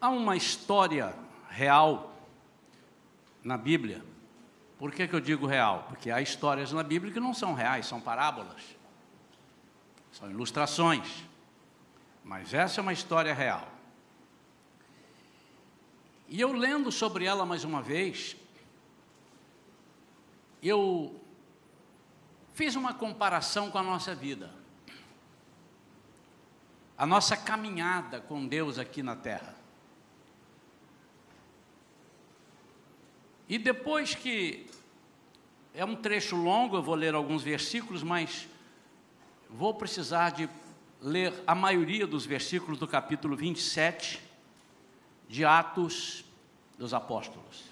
há uma história real na Bíblia. Por que, que eu digo real? Porque há histórias na Bíblia que não são reais, são parábolas, são ilustrações. Mas essa é uma história real. E eu lendo sobre ela mais uma vez, eu fiz uma comparação com a nossa vida, a nossa caminhada com Deus aqui na terra. E depois que é um trecho longo, eu vou ler alguns versículos, mas vou precisar de ler a maioria dos versículos do capítulo 27 de Atos dos Apóstolos.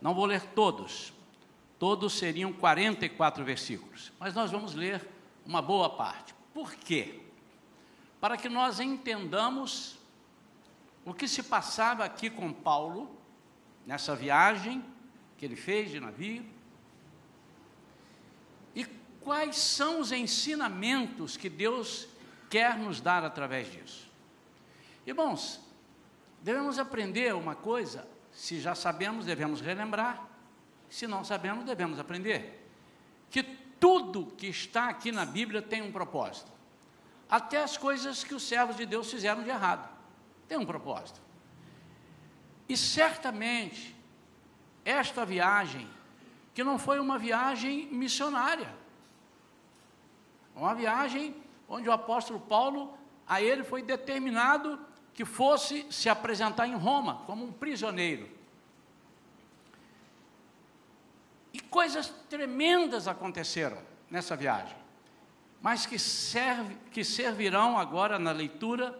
Não vou ler todos, todos seriam 44 versículos, mas nós vamos ler uma boa parte. Por quê? Para que nós entendamos o que se passava aqui com Paulo, nessa viagem que ele fez de navio, e quais são os ensinamentos que Deus quer nos dar através disso. Irmãos, devemos aprender uma coisa, se já sabemos, devemos relembrar, se não sabemos, devemos aprender. Que tudo que está aqui na Bíblia tem um propósito. Até as coisas que os servos de Deus fizeram de errado, tem um propósito. E certamente esta viagem, que não foi uma viagem missionária, uma viagem onde o apóstolo Paulo, a ele foi determinado que fosse se apresentar em Roma como um prisioneiro. E coisas tremendas aconteceram nessa viagem, mas que, serve, que servirão agora na leitura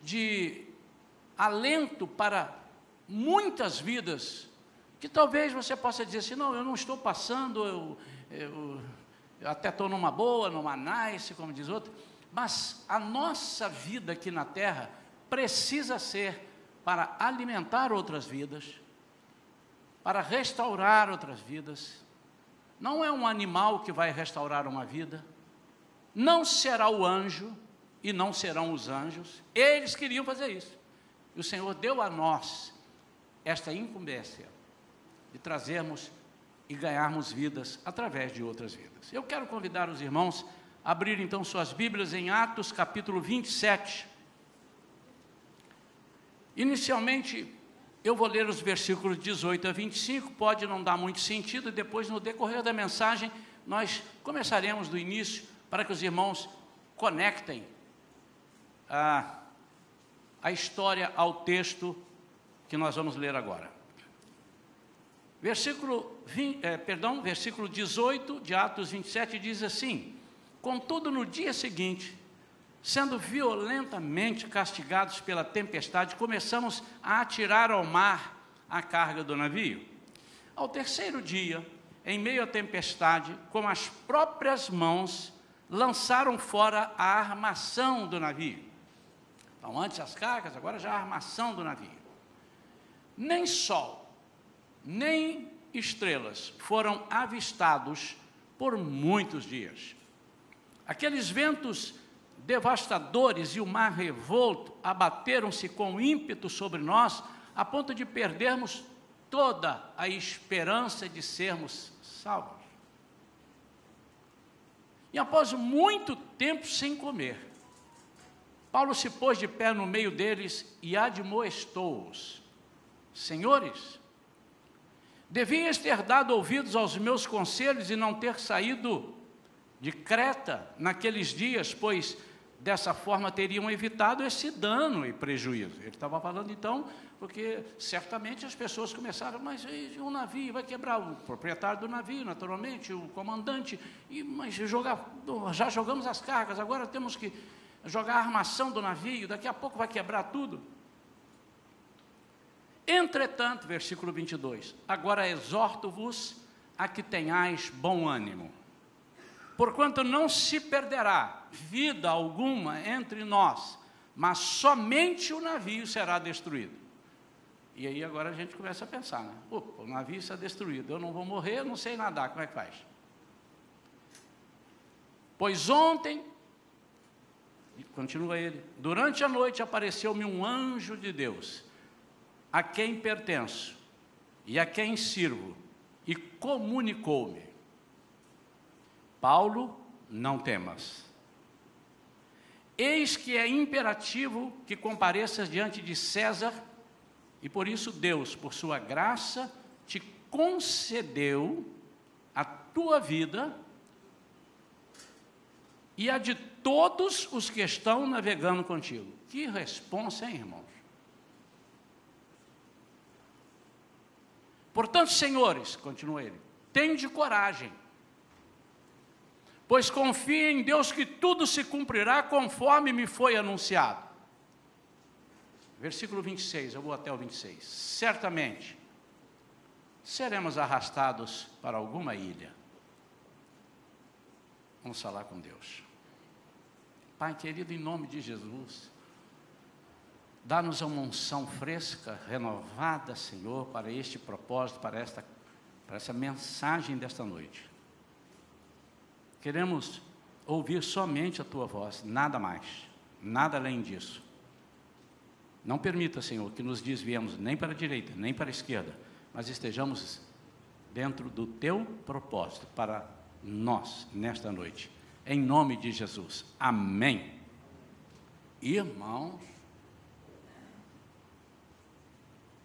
de alento para muitas vidas que talvez você possa dizer assim: não, eu não estou passando, eu, eu, eu até estou numa boa, numa nice, como diz outro, mas a nossa vida aqui na terra precisa ser para alimentar outras vidas, para restaurar outras vidas. Não é um animal que vai restaurar uma vida, não será o anjo e não serão os anjos, eles queriam fazer isso. E o Senhor deu a nós esta incumbência de trazermos e ganharmos vidas através de outras vidas. Eu quero convidar os irmãos a abrir então suas Bíblias em Atos capítulo 27. Inicialmente, eu vou ler os versículos 18 a 25, pode não dar muito sentido, e depois, no decorrer da mensagem, nós começaremos do início para que os irmãos conectem a, a história ao texto que nós vamos ler agora. Versículo, 20, eh, perdão, versículo 18 de Atos 27 diz assim: Contudo, no dia seguinte, sendo violentamente castigados pela tempestade, começamos a atirar ao mar a carga do navio. Ao terceiro dia, em meio à tempestade, com as próprias mãos, lançaram fora a armação do navio. Então, antes as cargas, agora já a armação do navio nem sol, nem estrelas foram avistados por muitos dias. Aqueles ventos devastadores e o mar revolto abateram-se com ímpeto sobre nós, a ponto de perdermos toda a esperança de sermos salvos. E após muito tempo sem comer, Paulo se pôs de pé no meio deles e admoestou-os Senhores, devias ter dado ouvidos aos meus conselhos e não ter saído de Creta naqueles dias, pois dessa forma teriam evitado esse dano e prejuízo. Ele estava falando então, porque certamente as pessoas começaram, mas o navio vai quebrar, o proprietário do navio, naturalmente, o comandante, e, mas jogar, já jogamos as cargas, agora temos que jogar a armação do navio, daqui a pouco vai quebrar tudo. Entretanto, versículo 22, agora exorto-vos a que tenhais bom ânimo, porquanto não se perderá vida alguma entre nós, mas somente o navio será destruído. E aí agora a gente começa a pensar, né? Opa, o navio está destruído, eu não vou morrer, eu não sei nadar, como é que faz? Pois ontem continua ele, durante a noite apareceu-me um anjo de Deus, a quem pertenço e a quem sirvo, e comunicou-me: Paulo, não temas. Eis que é imperativo que compareças diante de César, e por isso Deus, por sua graça, te concedeu a tua vida e a de todos os que estão navegando contigo. Que responsa, hein, irmãos? Portanto, senhores, continua ele, tende coragem, pois confia em Deus que tudo se cumprirá conforme me foi anunciado. Versículo 26, eu vou até o 26. Certamente seremos arrastados para alguma ilha. Vamos falar com Deus. Pai querido, em nome de Jesus, Dá-nos uma unção fresca, renovada, Senhor, para este propósito, para esta, para essa mensagem desta noite. Queremos ouvir somente a Tua voz, nada mais, nada além disso. Não permita, Senhor, que nos desviemos nem para a direita, nem para a esquerda, mas estejamos dentro do Teu propósito para nós nesta noite. Em nome de Jesus. Amém. Irmãos,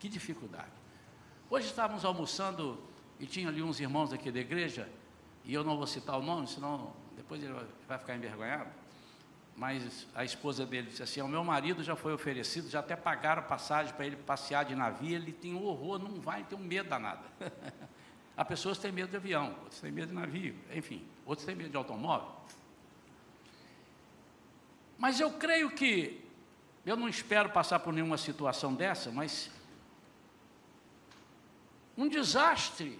Que dificuldade. Hoje estávamos almoçando e tinha ali uns irmãos aqui da igreja, e eu não vou citar o nome, senão depois ele vai ficar envergonhado. Mas a esposa dele disse assim: O meu marido já foi oferecido, já até pagaram passagem para ele passear de navio, ele tem um horror, não vai, tem um medo danado. Há pessoas que têm medo de avião, outros têm medo de navio, enfim, outros têm medo de automóvel. Mas eu creio que, eu não espero passar por nenhuma situação dessa, mas um desastre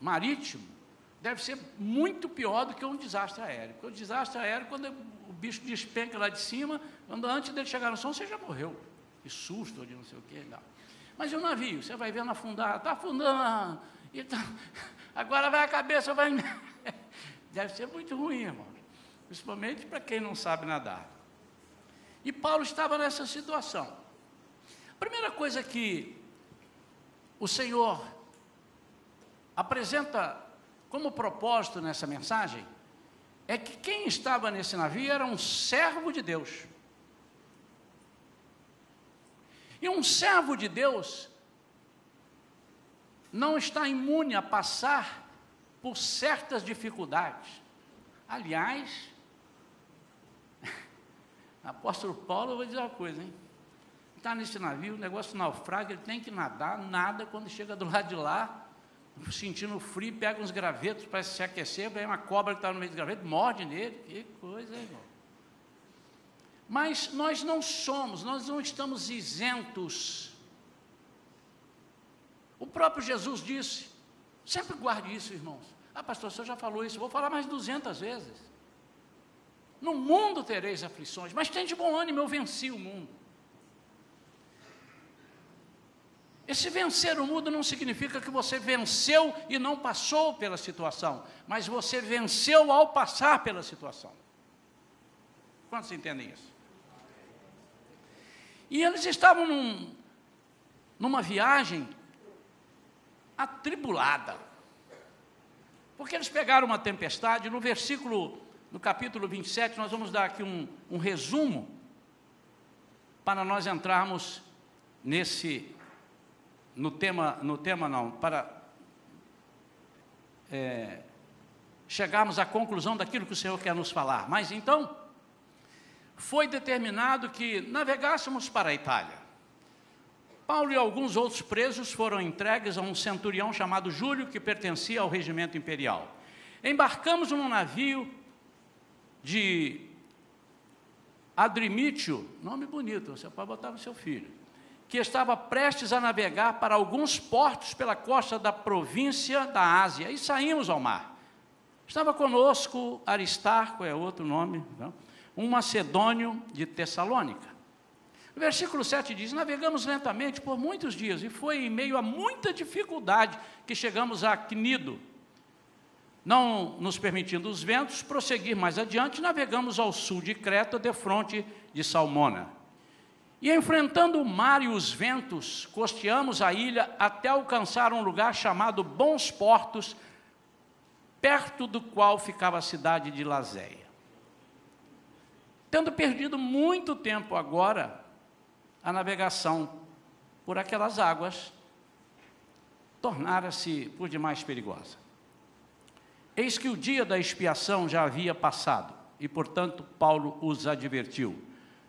marítimo deve ser muito pior do que um desastre aéreo. Porque o desastre aéreo, quando o bicho despenca lá de cima, quando antes dele chegar no som, você já morreu. Que susto, de não sei o quê. Não. Mas o navio, você vai vendo afundar, está afundando, tá, agora vai a cabeça, vai. Deve ser muito ruim, irmão. Principalmente para quem não sabe nadar. E Paulo estava nessa situação. A primeira coisa que o Senhor apresenta como propósito nessa mensagem é que quem estava nesse navio era um servo de Deus. E um servo de Deus não está imune a passar por certas dificuldades. Aliás, apóstolo Paulo, eu vou dizer uma coisa, hein? Está nesse navio, o negócio naufraga, ele tem que nadar, nada, quando chega do lado de lá, sentindo frio, pega uns gravetos para se aquecer, vem uma cobra que está no meio dos gravetos, morde nele, que coisa, irmão. Mas nós não somos, nós não estamos isentos. O próprio Jesus disse, sempre guarde isso, irmãos. Ah, pastor, o senhor já falou isso, vou falar mais 200 vezes. No mundo tereis aflições, mas tem de bom ânimo, eu venci o mundo. Esse vencer o mundo não significa que você venceu e não passou pela situação, mas você venceu ao passar pela situação. Quantos entendem isso? E eles estavam num, numa viagem atribulada, porque eles pegaram uma tempestade, no versículo, no capítulo 27, nós vamos dar aqui um, um resumo, para nós entrarmos nesse no tema, no tema não, para é, chegarmos à conclusão daquilo que o Senhor quer nos falar. Mas então, foi determinado que navegássemos para a Itália. Paulo e alguns outros presos foram entregues a um centurião chamado Júlio, que pertencia ao regimento imperial. Embarcamos num navio de Adrimítio, nome bonito, você pode botar no seu filho que estava prestes a navegar para alguns portos pela costa da província da Ásia, e saímos ao mar. Estava conosco Aristarco, é outro nome, não? um macedônio de Tessalônica. O versículo 7 diz: Navegamos lentamente por muitos dias, e foi em meio a muita dificuldade que chegamos a Cnido. Não nos permitindo os ventos prosseguir mais adiante, navegamos ao sul de Creta, de fronte de Salmona. E enfrentando o mar e os ventos, costeamos a ilha até alcançar um lugar chamado Bons Portos, perto do qual ficava a cidade de Lazéia. Tendo perdido muito tempo agora, a navegação por aquelas águas tornara-se por demais perigosa. Eis que o dia da expiação já havia passado, e portanto Paulo os advertiu: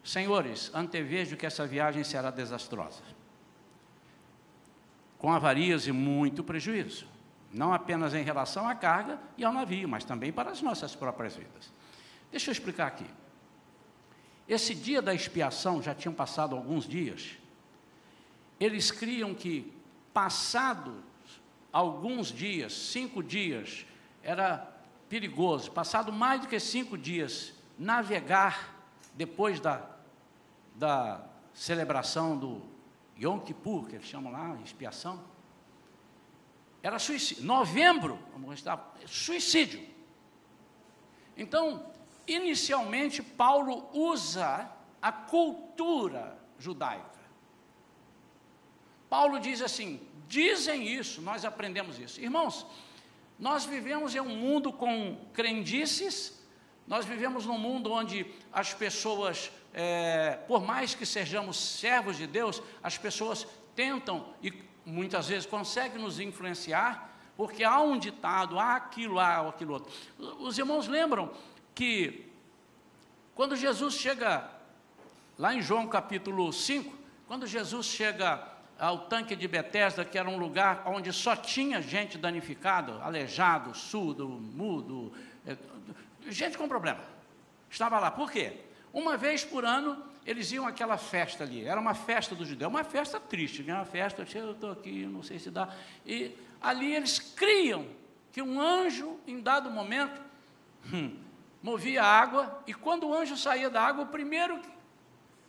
Senhores, antevejo que essa viagem será desastrosa, com avarias e muito prejuízo, não apenas em relação à carga e ao navio, mas também para as nossas próprias vidas. Deixa eu explicar aqui. Esse dia da expiação já tinham passado alguns dias, eles criam que, passados alguns dias, cinco dias, era perigoso, passado mais do que cinco dias, navegar depois da, da celebração do Yom Kippur, que eles chamam lá, expiação, era suicídio. Novembro, vamos estar, suicídio. Então, inicialmente, Paulo usa a cultura judaica. Paulo diz assim: dizem isso, nós aprendemos isso. Irmãos, nós vivemos em um mundo com crendices, nós vivemos num mundo onde as pessoas, é, por mais que sejamos servos de Deus, as pessoas tentam e muitas vezes conseguem nos influenciar, porque há um ditado, há aquilo, há aquilo outro. Os irmãos lembram que quando Jesus chega, lá em João capítulo 5, quando Jesus chega ao tanque de Betesda, que era um lugar onde só tinha gente danificada, aleijado, surdo, mudo, é, gente com problema. Estava lá. Por quê? Uma vez por ano eles iam àquela festa ali. Era uma festa do judeu, uma festa triste, né? uma festa, eu estou aqui, não sei se dá. E ali eles criam que um anjo, em dado momento, hum, movia a água, e quando o anjo saía da água, o primeiro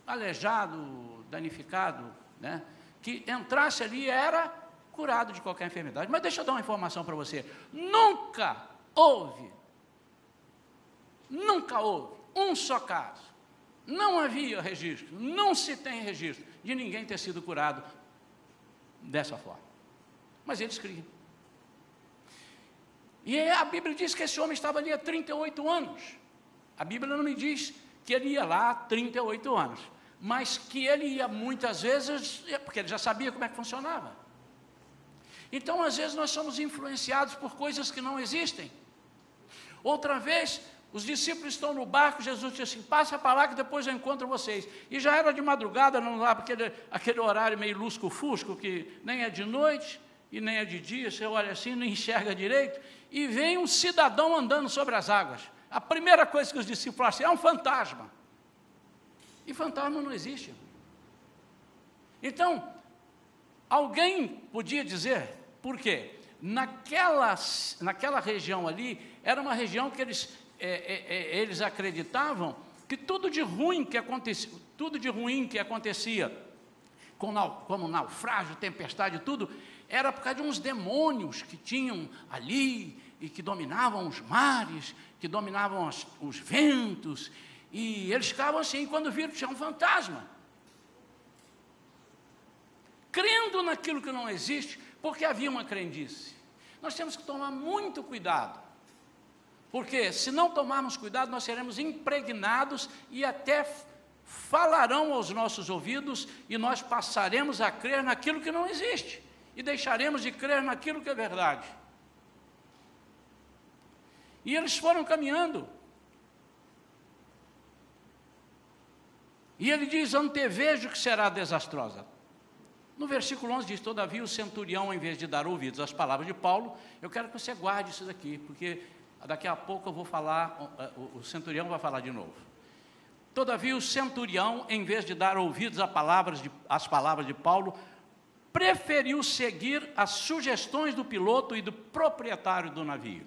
aleijado, danificado, né? que entrasse ali era curado de qualquer enfermidade. Mas deixa eu dar uma informação para você: nunca houve, nunca houve um só caso, não havia registro, não se tem registro de ninguém ter sido curado dessa forma. Mas eles criam. E a Bíblia diz que esse homem estava ali há 38 anos. A Bíblia não me diz que ele ia lá há 38 anos mas que ele ia muitas vezes, porque ele já sabia como é que funcionava. Então, às vezes, nós somos influenciados por coisas que não existem. Outra vez, os discípulos estão no barco, Jesus disse assim: passa para lá que depois eu encontro vocês. E já era de madrugada, não lá, aquele, aquele horário meio lusco-fusco, que nem é de noite e nem é de dia, você olha assim, não enxerga direito, e vem um cidadão andando sobre as águas. A primeira coisa que os discípulos falaram assim: é um fantasma. E fantasma não existe. Então, alguém podia dizer, por quê? Naquela, naquela região ali, era uma região que eles, é, é, é, eles acreditavam que tudo de ruim que acontecia, tudo de ruim que acontecia, como naufrágio, tempestade, tudo, era por causa de uns demônios que tinham ali e que dominavam os mares, que dominavam os, os ventos e eles ficavam assim, quando viram tinha um fantasma. Crendo naquilo que não existe, porque havia uma crendice. Nós temos que tomar muito cuidado. Porque se não tomarmos cuidado, nós seremos impregnados e até falarão aos nossos ouvidos e nós passaremos a crer naquilo que não existe e deixaremos de crer naquilo que é verdade. E eles foram caminhando E ele diz: Antevejo que será desastrosa. No versículo 11 diz: Todavia o centurião, em vez de dar ouvidos às palavras de Paulo, eu quero que você guarde isso daqui, porque daqui a pouco eu vou falar, o centurião vai falar de novo. Todavia o centurião, em vez de dar ouvidos às palavras de, palavras de Paulo, preferiu seguir as sugestões do piloto e do proprietário do navio.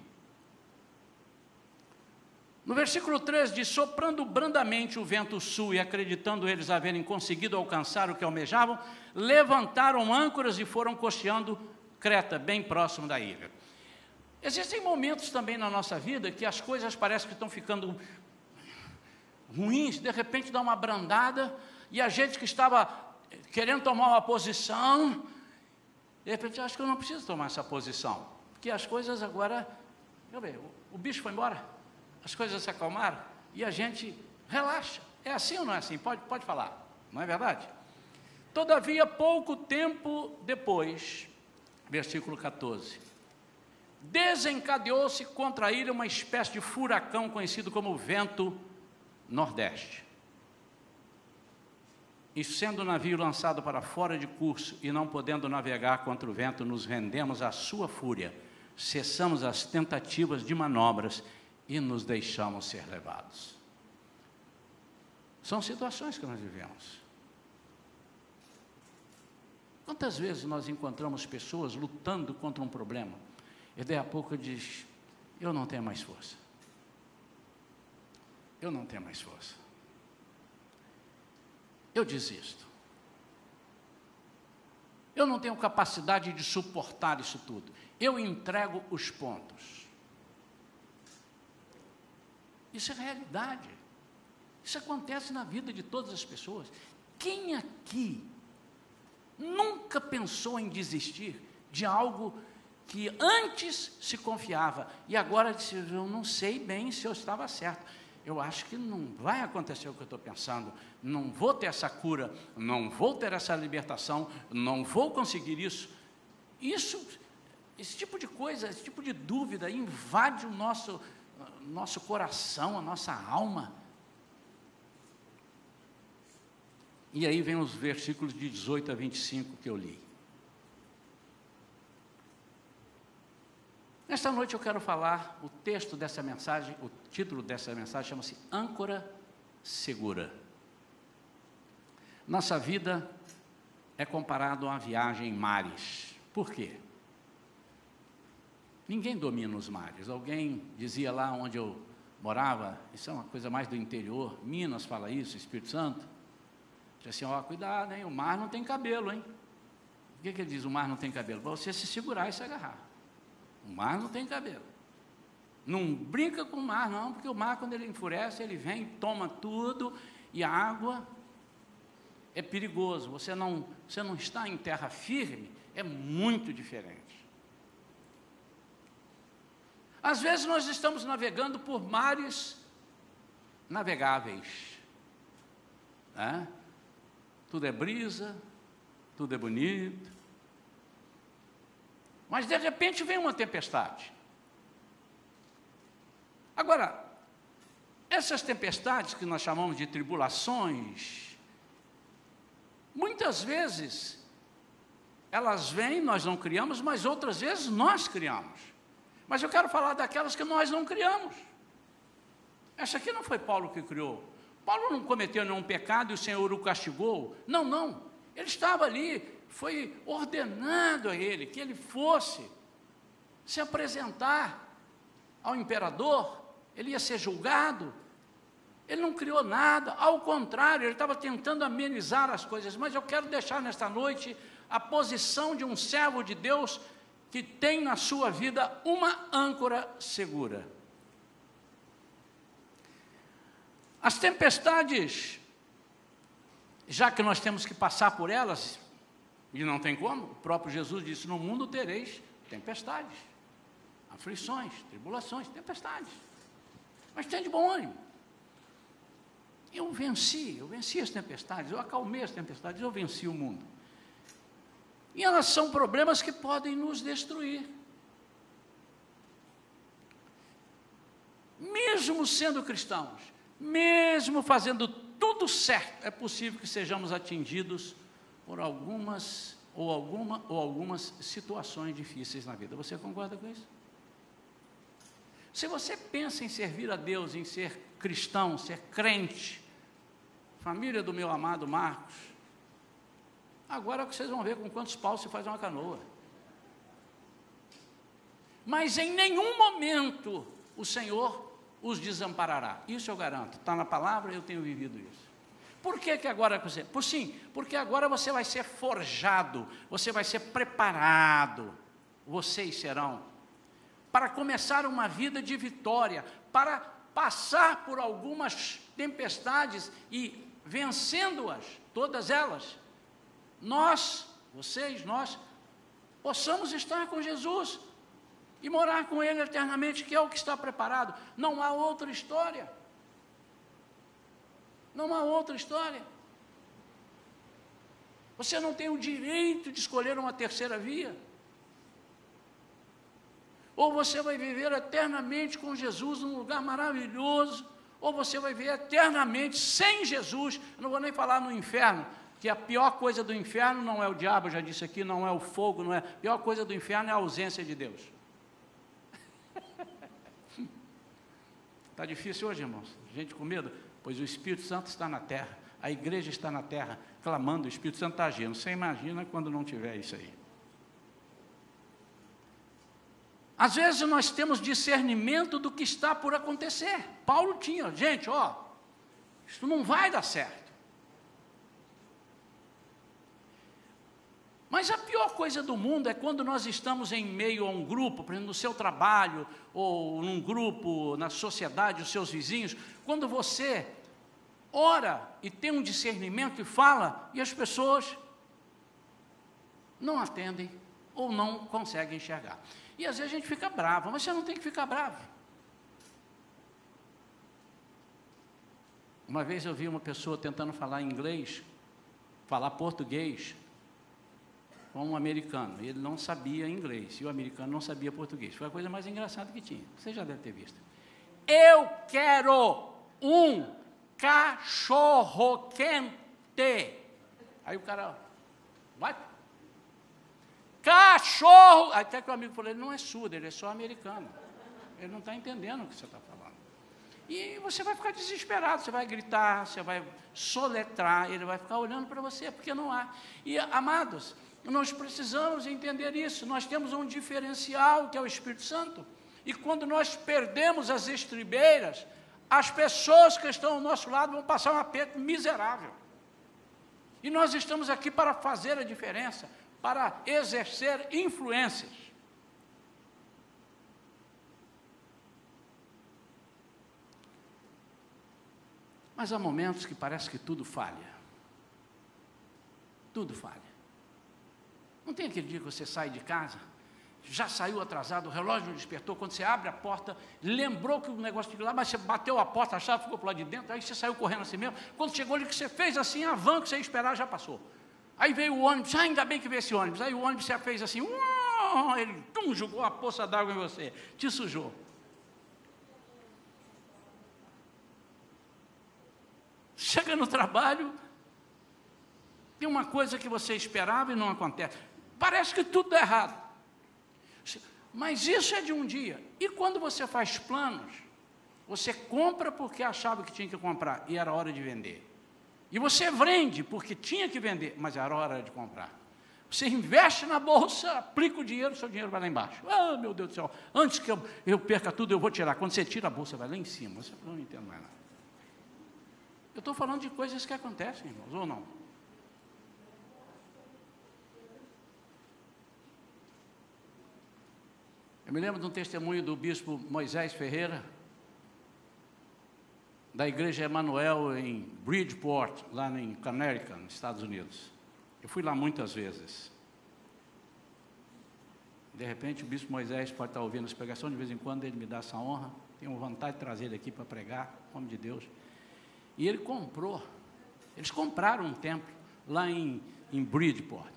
No versículo 3 diz: Soprando brandamente o vento sul e acreditando eles haverem conseguido alcançar o que almejavam, levantaram âncoras e foram costeando Creta, bem próximo da ilha. Existem momentos também na nossa vida que as coisas parecem que estão ficando ruins, de repente dá uma brandada, e a gente que estava querendo tomar uma posição, de repente acho que eu não preciso tomar essa posição, porque as coisas agora, eu ver, o, o bicho foi embora, as coisas se acalmaram e a gente relaxa. É assim ou não é assim? Pode, pode falar, não é verdade? Todavia, pouco tempo depois, versículo 14, desencadeou-se contra ele uma espécie de furacão conhecido como vento nordeste. E sendo o navio lançado para fora de curso e não podendo navegar contra o vento, nos rendemos à sua fúria, cessamos as tentativas de manobras e nos deixamos ser levados. São situações que nós vivemos. Quantas vezes nós encontramos pessoas lutando contra um problema e daí a pouco diz: Eu não tenho mais força. Eu não tenho mais força. Eu desisto. Eu não tenho capacidade de suportar isso tudo. Eu entrego os pontos. Isso é realidade. Isso acontece na vida de todas as pessoas. Quem aqui nunca pensou em desistir de algo que antes se confiava e agora disse: Eu não sei bem se eu estava certo. Eu acho que não vai acontecer o que eu estou pensando, não vou ter essa cura, não vou ter essa libertação, não vou conseguir isso. Isso, esse tipo de coisa, esse tipo de dúvida invade o nosso, nosso coração, a nossa alma. E aí vem os versículos de 18 a 25 que eu li. Nesta noite eu quero falar o texto dessa mensagem, o título dessa mensagem chama-se Âncora Segura. Nossa vida é comparado a uma viagem em mares. Por quê? Ninguém domina os mares. Alguém dizia lá onde eu morava, isso é uma coisa mais do interior, Minas fala isso, Espírito Santo. Diz assim, ó, cuidado, hein? O mar não tem cabelo, hein? Por que, que ele diz o mar não tem cabelo? Para você se segurar e se agarrar. O mar não tem cabelo. Não brinca com o mar, não, porque o mar, quando ele enfurece, ele vem, toma tudo, e a água é perigoso. Você não, você não está em terra firme, é muito diferente. Às vezes nós estamos navegando por mares navegáveis. Né? tudo é brisa, tudo é bonito. Mas de repente vem uma tempestade. Agora, essas tempestades que nós chamamos de tribulações, muitas vezes elas vêm, nós não criamos, mas outras vezes nós criamos. Mas eu quero falar daquelas que nós não criamos. Essa aqui não foi Paulo que criou. Paulo não cometeu nenhum pecado e o Senhor o castigou. Não, não. Ele estava ali, foi ordenado a ele que ele fosse se apresentar ao imperador, ele ia ser julgado. Ele não criou nada, ao contrário, ele estava tentando amenizar as coisas. Mas eu quero deixar nesta noite a posição de um servo de Deus que tem na sua vida uma âncora segura. As tempestades, já que nós temos que passar por elas, e não tem como, o próprio Jesus disse: No mundo tereis tempestades, aflições, tribulações, tempestades. Mas tem de bom ânimo. Eu venci, eu venci as tempestades, eu acalmei as tempestades, eu venci o mundo. E elas são problemas que podem nos destruir. Mesmo sendo cristãos, mesmo fazendo tudo certo, é possível que sejamos atingidos por algumas ou alguma ou algumas situações difíceis na vida. Você concorda com isso? Se você pensa em servir a Deus, em ser cristão, ser crente, família do meu amado Marcos, agora vocês vão ver com quantos paus se faz uma canoa. Mas em nenhum momento o Senhor os desamparará. Isso eu garanto. Está na palavra, eu tenho vivido isso. Por que, que agora você? Por sim, porque agora você vai ser forjado, você vai ser preparado. Vocês serão para começar uma vida de vitória, para passar por algumas tempestades e vencendo-as, todas elas, nós, vocês, nós, possamos estar com Jesus e morar com Ele eternamente, que é o que está preparado. Não há outra história. Não há outra história. Você não tem o direito de escolher uma terceira via. Ou você vai viver eternamente com Jesus num lugar maravilhoso, ou você vai viver eternamente sem Jesus. Eu não vou nem falar no inferno, que a pior coisa do inferno não é o diabo, já disse aqui, não é o fogo, não é. A pior coisa do inferno é a ausência de Deus. Está difícil hoje, irmãos? Gente com medo? Pois o Espírito Santo está na terra, a igreja está na terra, clamando, o Espírito Santo está agindo. Você imagina quando não tiver isso aí. Às vezes nós temos discernimento do que está por acontecer. Paulo tinha, gente, ó, isso não vai dar certo. Mas a pior coisa do mundo é quando nós estamos em meio a um grupo, por exemplo, no seu trabalho, ou num grupo, na sociedade, os seus vizinhos, quando você ora e tem um discernimento e fala, e as pessoas não atendem ou não conseguem enxergar. E às vezes a gente fica bravo, mas você não tem que ficar bravo. Uma vez eu vi uma pessoa tentando falar inglês, falar português, com um americano. Ele não sabia inglês e o americano não sabia português. Foi a coisa mais engraçada que tinha. Você já deve ter visto. Eu quero um cachorro quente. Aí o cara, vai Cachorro! Até que o amigo falou, ele não é surdo, ele é só americano. Ele não está entendendo o que você está falando. E você vai ficar desesperado, você vai gritar, você vai soletrar, ele vai ficar olhando para você, porque não há. E, amados, nós precisamos entender isso. Nós temos um diferencial que é o Espírito Santo. E quando nós perdemos as estribeiras, as pessoas que estão ao nosso lado vão passar um aperto miserável. E nós estamos aqui para fazer a diferença para exercer influências. Mas há momentos que parece que tudo falha. Tudo falha. Não tem aquele dia que você sai de casa, já saiu atrasado, o relógio não despertou, quando você abre a porta, lembrou que o negócio de lá, mas você bateu a porta, a chave ficou para lá de dentro, aí você saiu correndo assim mesmo. Quando chegou ali que você fez assim, a van que você ia esperar já passou. Aí veio o ônibus, ah, ainda bem que veio esse ônibus. Aí o ônibus já fez assim, ele tum, jogou a poça d'água em você, te sujou. Chega no trabalho, tem uma coisa que você esperava e não acontece. Parece que tudo dá errado. Mas isso é de um dia. E quando você faz planos, você compra porque achava que tinha que comprar e era hora de vender. E você vende porque tinha que vender, mas era hora de comprar. Você investe na bolsa, aplica o dinheiro, seu dinheiro vai lá embaixo. Ah, meu Deus do céu, antes que eu, eu perca tudo, eu vou tirar. Quando você tira a bolsa, vai lá em cima. Você não entende mais nada. Eu estou falando de coisas que acontecem, irmãos, ou não? Eu me lembro de um testemunho do bispo Moisés Ferreira, da igreja Emanuel em Bridgeport, lá em Connecticut, nos Estados Unidos. Eu fui lá muitas vezes. De repente, o bispo Moisés pode estar ouvindo essa pregação, de vez em quando ele me dá essa honra. Tenho vontade de trazer ele aqui para pregar, em nome de Deus. E ele comprou, eles compraram um templo lá em, em Bridgeport.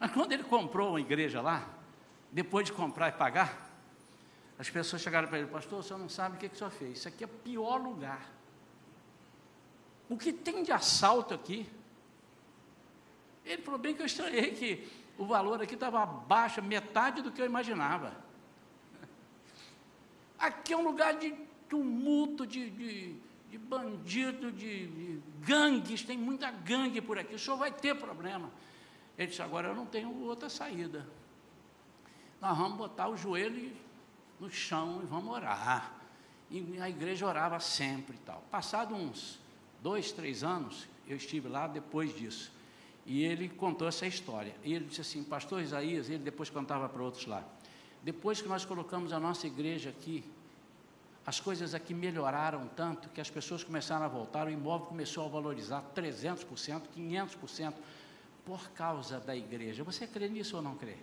Mas quando ele comprou uma igreja lá, depois de comprar e pagar, as pessoas chegaram para ele, pastor, o senhor não sabe o que, que o senhor fez. Isso aqui é o pior lugar. O que tem de assalto aqui? Ele falou bem que eu estranhei que o valor aqui estava abaixo, metade do que eu imaginava. Aqui é um lugar de tumulto, de, de, de bandido, de, de gangues, tem muita gangue por aqui, o senhor vai ter problema. Ele disse, agora eu não tenho outra saída. Nós vamos botar o joelho no chão e vamos orar. E a igreja orava sempre e tal. Passado uns dois, três anos, eu estive lá depois disso. E ele contou essa história. E ele disse assim, pastor Isaías, ele depois contava para outros lá. Depois que nós colocamos a nossa igreja aqui, as coisas aqui melhoraram tanto que as pessoas começaram a voltar, o imóvel começou a valorizar 300%, 500% por causa da igreja. Você crê nisso ou não crê?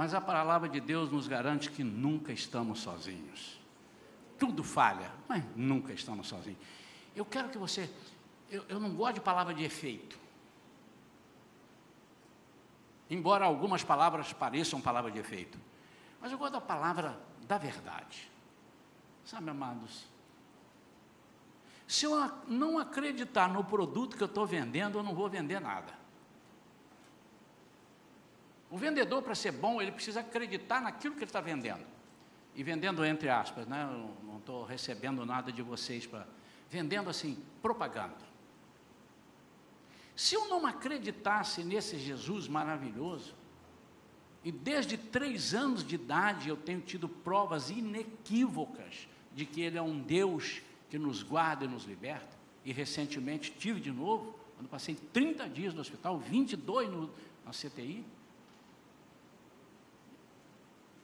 Mas a palavra de Deus nos garante que nunca estamos sozinhos. Tudo falha, mas nunca estamos sozinhos. Eu quero que você. Eu, eu não gosto de palavra de efeito. Embora algumas palavras pareçam palavra de efeito. Mas eu gosto da palavra da verdade. Sabe, amados? Se eu não acreditar no produto que eu estou vendendo, eu não vou vender nada. O vendedor, para ser bom, ele precisa acreditar naquilo que ele está vendendo. E vendendo entre aspas, né? Eu não estou recebendo nada de vocês para. Vendendo assim, propaganda. Se eu não acreditasse nesse Jesus maravilhoso, e desde três anos de idade eu tenho tido provas inequívocas de que Ele é um Deus que nos guarda e nos liberta, e recentemente tive de novo, quando passei 30 dias no hospital, 22 no, na CTI.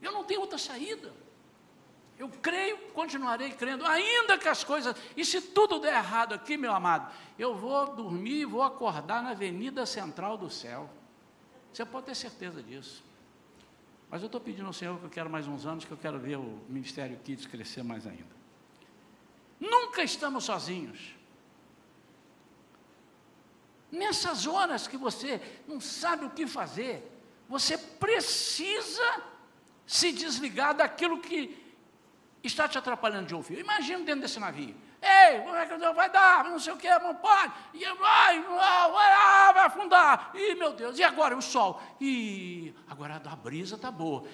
Eu não tenho outra saída. Eu creio, continuarei crendo, ainda que as coisas. E se tudo der errado aqui, meu amado, eu vou dormir e vou acordar na avenida central do céu. Você pode ter certeza disso. Mas eu estou pedindo ao Senhor que eu quero mais uns anos, que eu quero ver o Ministério Kids crescer mais ainda. Nunca estamos sozinhos. Nessas horas que você não sabe o que fazer, você precisa se desligar daquilo que está te atrapalhando de ouvir. Imagina dentro desse navio. Ei, como é que vai dar? Não sei o que, não pode. E vai, vai, vai afundar. E meu Deus, e agora o sol? E agora a brisa está boa.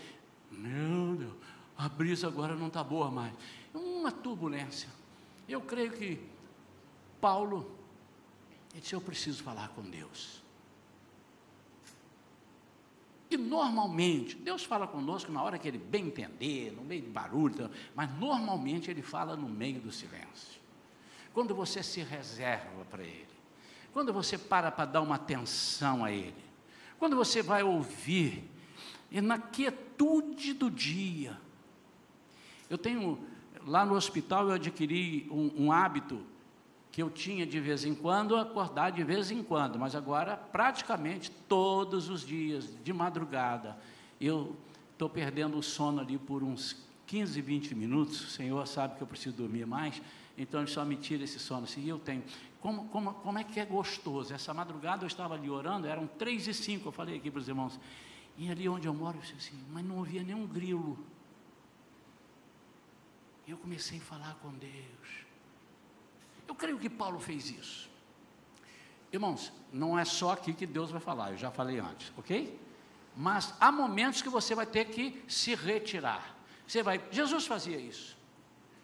Meu Deus, a brisa agora não está boa mais. Uma turbulência. Eu creio que Paulo, ele disse: Eu preciso falar com Deus. E normalmente, Deus fala conosco na hora que Ele bem entender, no meio de barulho, mas normalmente Ele fala no meio do silêncio. Quando você se reserva para Ele, quando você para para dar uma atenção a Ele, quando você vai ouvir, e na quietude do dia. Eu tenho, lá no hospital eu adquiri um, um hábito que eu tinha de vez em quando, acordar de vez em quando, mas agora praticamente todos os dias, de madrugada, eu estou perdendo o sono ali por uns 15, 20 minutos, o Senhor sabe que eu preciso dormir mais, então Ele só me tira esse sono, assim, e eu tenho, como, como, como é que é gostoso, essa madrugada eu estava ali orando, eram três e cinco, eu falei aqui para os irmãos, e ali onde eu moro, eu disse assim, mas não havia nenhum grilo, e eu comecei a falar com Deus, eu creio que Paulo fez isso. Irmãos, não é só aqui que Deus vai falar, eu já falei antes, ok? Mas há momentos que você vai ter que se retirar. Você vai, Jesus fazia isso.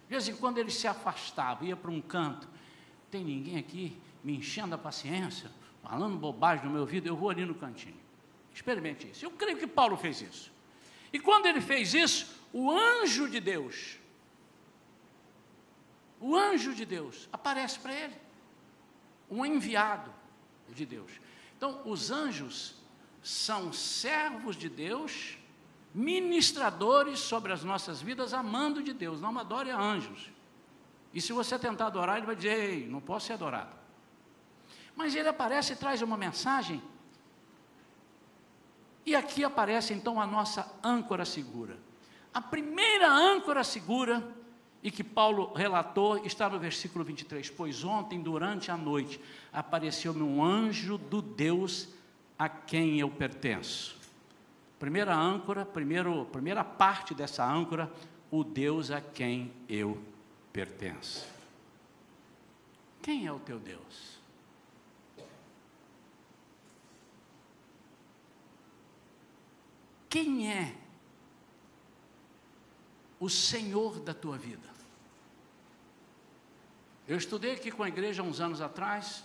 De vez em quando ele se afastava, ia para um canto. Tem ninguém aqui me enchendo a paciência, falando bobagem no meu ouvido, eu vou ali no cantinho. Experimente isso. Eu creio que Paulo fez isso. E quando ele fez isso, o anjo de Deus o anjo de Deus aparece para ele, um enviado de Deus. Então, os anjos são servos de Deus, ministradores sobre as nossas vidas, amando de Deus. Não adore anjos. E se você tentar adorar, ele vai dizer: Ei, não posso ser adorado. Mas ele aparece e traz uma mensagem. E aqui aparece então a nossa âncora segura. A primeira âncora segura e que Paulo relatou está no versículo 23. Pois ontem, durante a noite, apareceu-me um anjo do Deus a quem eu pertenço. Primeira âncora, primeiro, primeira parte dessa âncora, o Deus a quem eu pertenço. Quem é o teu Deus? Quem é o Senhor da tua vida. Eu estudei aqui com a igreja uns anos atrás,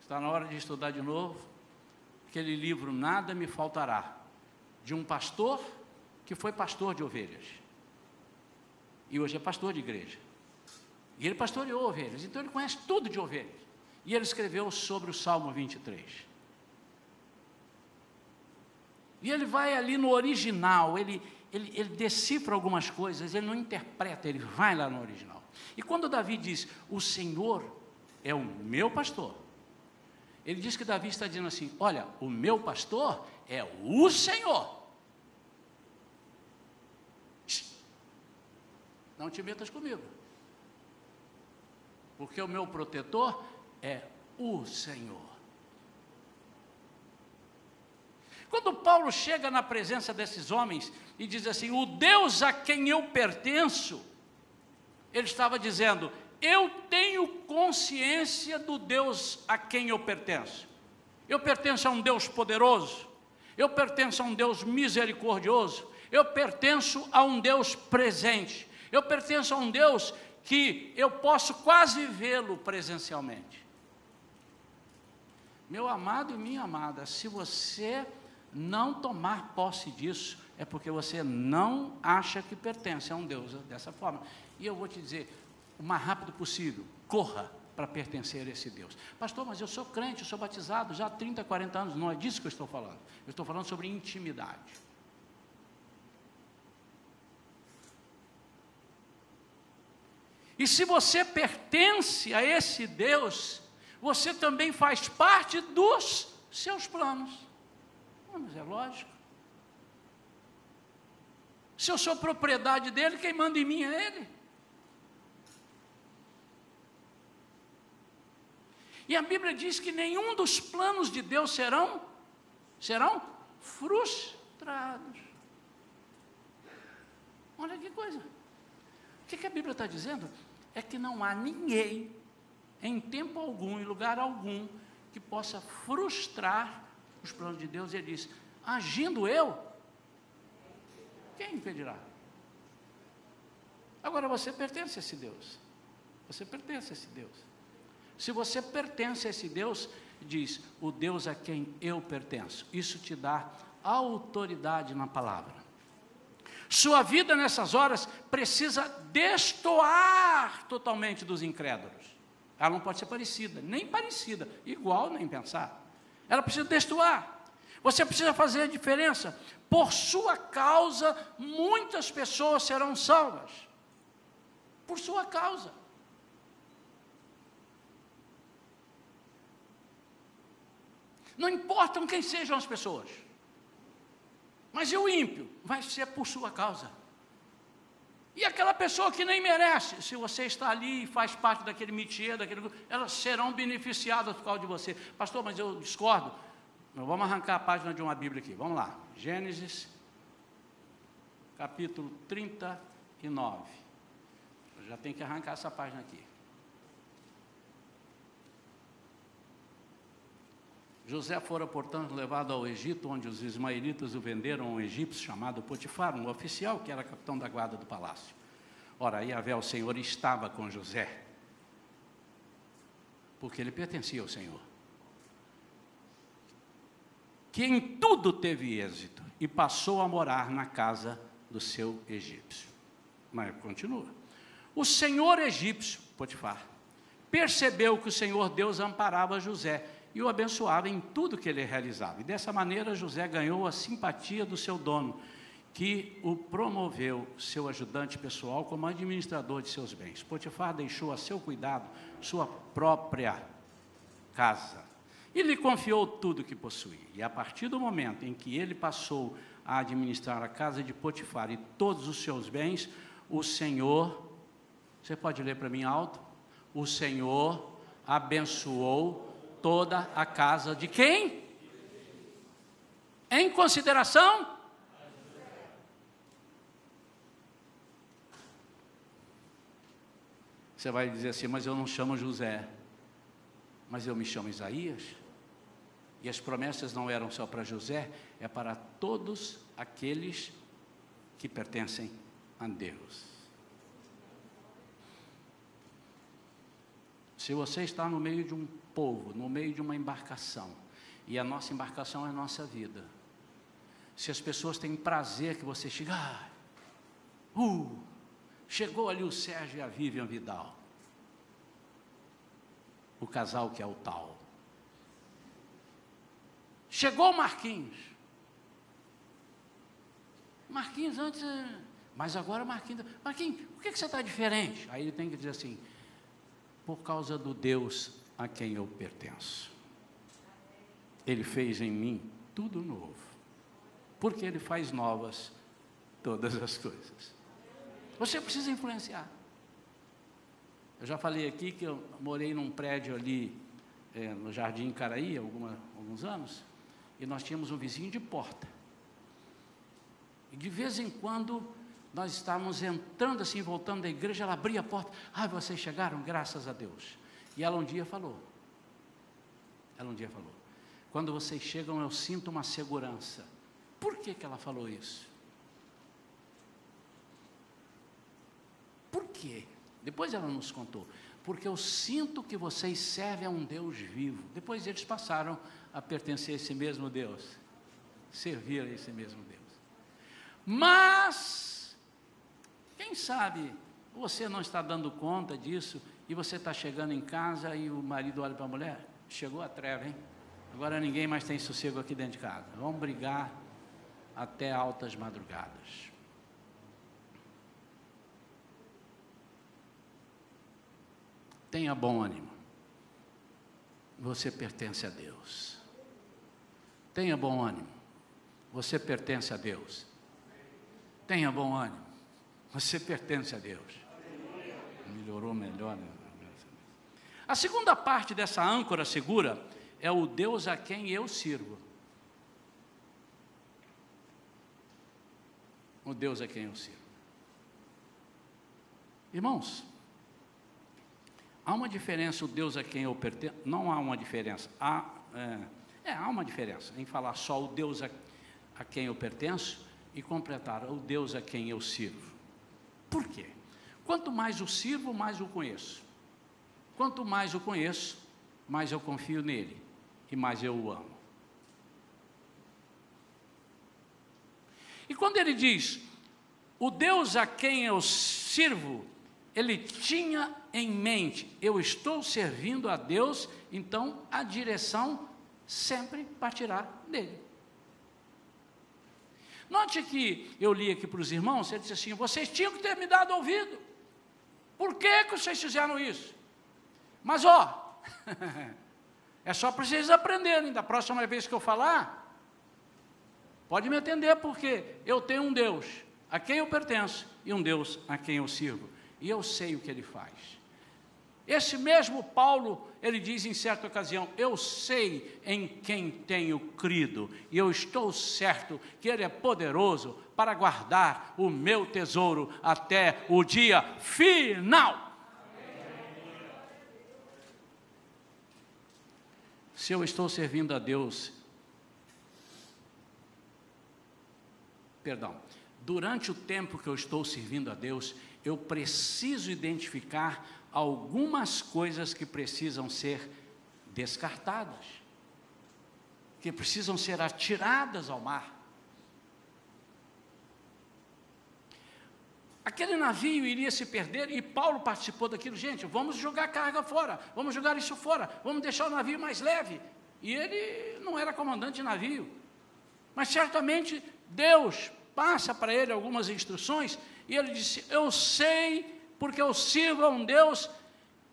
está na hora de estudar de novo, aquele livro Nada Me Faltará, de um pastor que foi pastor de ovelhas. E hoje é pastor de igreja. E ele pastoreou ovelhas, então ele conhece tudo de ovelhas. E ele escreveu sobre o Salmo 23. E ele vai ali no original, ele, ele, ele decifra algumas coisas, ele não interpreta, ele vai lá no original. E quando Davi diz, o Senhor é o meu pastor, ele diz que Davi está dizendo assim: olha, o meu pastor é o Senhor. Não te metas comigo, porque o meu protetor é o Senhor. Quando Paulo chega na presença desses homens e diz assim: O Deus a quem eu pertenço, ele estava dizendo: Eu tenho consciência do Deus a quem eu pertenço. Eu pertenço a um Deus poderoso, eu pertenço a um Deus misericordioso, eu pertenço a um Deus presente, eu pertenço a um Deus que eu posso quase vê-lo presencialmente. Meu amado e minha amada, se você não tomar posse disso, é porque você não acha que pertence a um Deus dessa forma. E eu vou te dizer, o mais rápido possível, corra para pertencer a esse Deus. Pastor, mas eu sou crente, eu sou batizado já há 30, 40 anos, não é disso que eu estou falando. Eu estou falando sobre intimidade. E se você pertence a esse Deus, você também faz parte dos seus planos. Mas é lógico. Se eu sou propriedade dele, quem manda em mim é ele. E a Bíblia diz que nenhum dos planos de Deus serão serão frustrados. Olha que coisa. O que, que a Bíblia está dizendo? É que não há ninguém, em tempo algum, em lugar algum, que possa frustrar os planos de Deus. Ele diz: agindo eu, quem impedirá? Agora você pertence a esse Deus. Você pertence a esse Deus. Se você pertence a esse Deus, diz: o Deus a quem eu pertenço. Isso te dá autoridade na palavra. Sua vida nessas horas precisa destoar totalmente dos incrédulos. Ela não pode ser parecida, nem parecida, igual nem pensar. Ela precisa destoar. Você precisa fazer a diferença. Por sua causa, muitas pessoas serão salvas. Por sua causa. Não importam quem sejam as pessoas. Mas e o ímpio? Vai ser por sua causa. E aquela pessoa que nem merece, se você está ali e faz parte daquele métier, daquele grupo, elas serão beneficiadas por causa de você. Pastor, mas eu discordo. Vamos arrancar a página de uma Bíblia aqui. Vamos lá. Gênesis, capítulo 39. Eu já tenho que arrancar essa página aqui. José fora, portanto, levado ao Egito, onde os ismaelitas o venderam a um egípcio chamado Potifar, um oficial que era capitão da guarda do palácio. Ora, Yahvé, o Senhor, estava com José, porque ele pertencia ao Senhor que em tudo teve êxito e passou a morar na casa do seu egípcio. Mas continua. O senhor egípcio, Potifar, percebeu que o Senhor Deus amparava José e o abençoava em tudo que ele realizava. E dessa maneira José ganhou a simpatia do seu dono, que o promoveu seu ajudante pessoal como administrador de seus bens. Potifar deixou a seu cuidado sua própria casa e lhe confiou tudo que possuía. E a partir do momento em que ele passou a administrar a casa de Potifar e todos os seus bens, o Senhor, você pode ler para mim alto? O Senhor abençoou toda a casa de quem? Em consideração? Você vai dizer assim, mas eu não chamo José, mas eu me chamo Isaías. E as promessas não eram só para José, é para todos aqueles que pertencem a Deus. Se você está no meio de um povo, no meio de uma embarcação, e a nossa embarcação é a nossa vida, se as pessoas têm prazer que você chegue, ah, uh, chegou ali o Sérgio e a Vivian Vidal, o casal que é o tal. Chegou o Marquinhos. Marquinhos, antes. Mas agora Marquinhos. Marquinhos, por que, que você está diferente? Aí ele tem que dizer assim: por causa do Deus a quem eu pertenço. Ele fez em mim tudo novo. Porque Ele faz novas todas as coisas. Você precisa influenciar. Eu já falei aqui que eu morei num prédio ali é, no Jardim Caraí, alguma, alguns anos, e nós tínhamos um vizinho de porta. E de vez em quando nós estávamos entrando assim, voltando da igreja, ela abria a porta. Ah, vocês chegaram, graças a Deus. E ela um dia falou. Ela um dia falou. Quando vocês chegam, eu sinto uma segurança. Por que, que ela falou isso? Por quê? Depois ela nos contou. Porque eu sinto que vocês servem a um Deus vivo. Depois eles passaram a pertencer a esse mesmo Deus. Servir a esse mesmo Deus. Mas, quem sabe você não está dando conta disso e você está chegando em casa e o marido olha para a mulher? Chegou a treva, hein? Agora ninguém mais tem sossego aqui dentro de casa. Vamos brigar até altas madrugadas. Tenha bom ânimo. Você pertence a Deus. Tenha bom ânimo. Você pertence a Deus. Tenha bom ânimo. Você pertence a Deus. Melhorou melhor. Né? A segunda parte dessa âncora segura é o Deus a quem eu sirvo. O Deus a quem eu sirvo. Irmãos, há uma diferença, o Deus a quem eu pertenço, não há uma diferença, há, é, é, há uma diferença em falar só o Deus a, a quem eu pertenço e completar o Deus a quem eu sirvo. Por quê? Quanto mais o sirvo, mais o conheço. Quanto mais o conheço, mais eu confio nele e mais eu o amo. E quando ele diz, o Deus a quem eu sirvo, ele tinha em mente, eu estou servindo a Deus, então a direção sempre partirá dele. Note que eu li aqui para os irmãos, ele disse assim: vocês tinham que ter me dado ouvido. Por que, que vocês fizeram isso? Mas ó, É só para vocês aprenderem. Da próxima vez que eu falar, pode me atender, porque eu tenho um Deus a quem eu pertenço e um Deus a quem eu sirvo. E eu sei o que ele faz. Esse mesmo Paulo, ele diz em certa ocasião: Eu sei em quem tenho crido, e eu estou certo que Ele é poderoso para guardar o meu tesouro até o dia final. se eu estou servindo a Deus, perdão, durante o tempo que eu estou servindo a Deus, eu preciso identificar algumas coisas que precisam ser descartadas, que precisam ser atiradas ao mar. Aquele navio iria se perder e Paulo participou daquilo. Gente, vamos jogar carga fora, vamos jogar isso fora, vamos deixar o navio mais leve. E ele não era comandante de navio. Mas certamente Deus passa para ele algumas instruções e ele disse: Eu sei, porque eu sirvo a um Deus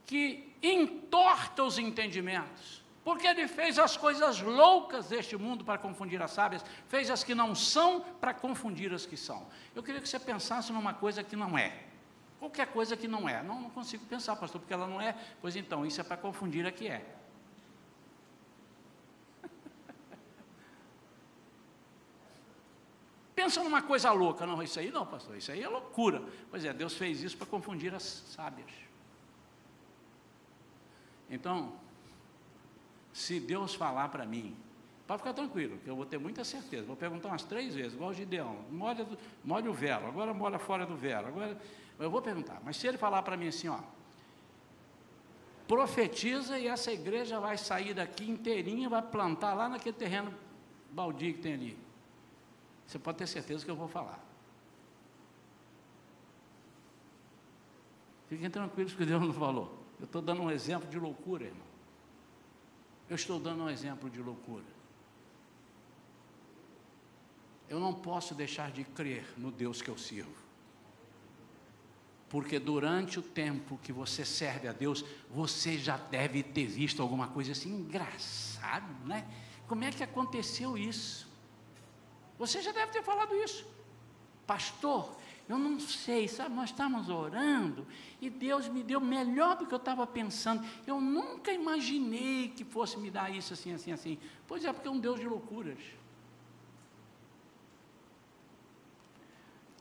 que entorta os entendimentos. Porque ele fez as coisas loucas deste mundo para confundir as sábias, fez as que não são para confundir as que são. Eu queria que você pensasse numa coisa que não é. Qualquer coisa que não é. Não, não consigo pensar, pastor, porque ela não é. Pois então, isso é para confundir a que é. Pensa numa coisa louca. Não, isso aí não, pastor, isso aí é loucura. Pois é, Deus fez isso para confundir as sábias. Então, se Deus falar para mim, pode ficar tranquilo, que eu vou ter muita certeza. Vou perguntar umas três vezes, igual o Gideão, molha, molha o velo, agora molha fora do velo. Agora, eu vou perguntar, mas se ele falar para mim assim, ó, profetiza e essa igreja vai sair daqui inteirinha, vai plantar lá naquele terreno baldio que tem ali. Você pode ter certeza que eu vou falar. Fiquem tranquilos que Deus não falou. Eu estou dando um exemplo de loucura, irmão. Eu estou dando um exemplo de loucura. eu não posso deixar de crer no Deus que eu sirvo. Porque durante o tempo que você serve a Deus, você já deve ter visto alguma coisa assim engraçado, né? Como é que aconteceu isso? Você já deve ter falado isso. Pastor, eu não sei, sabe, nós estávamos orando e Deus me deu melhor do que eu estava pensando. Eu nunca imaginei que fosse me dar isso assim, assim, assim. Pois é, porque é um Deus de loucuras.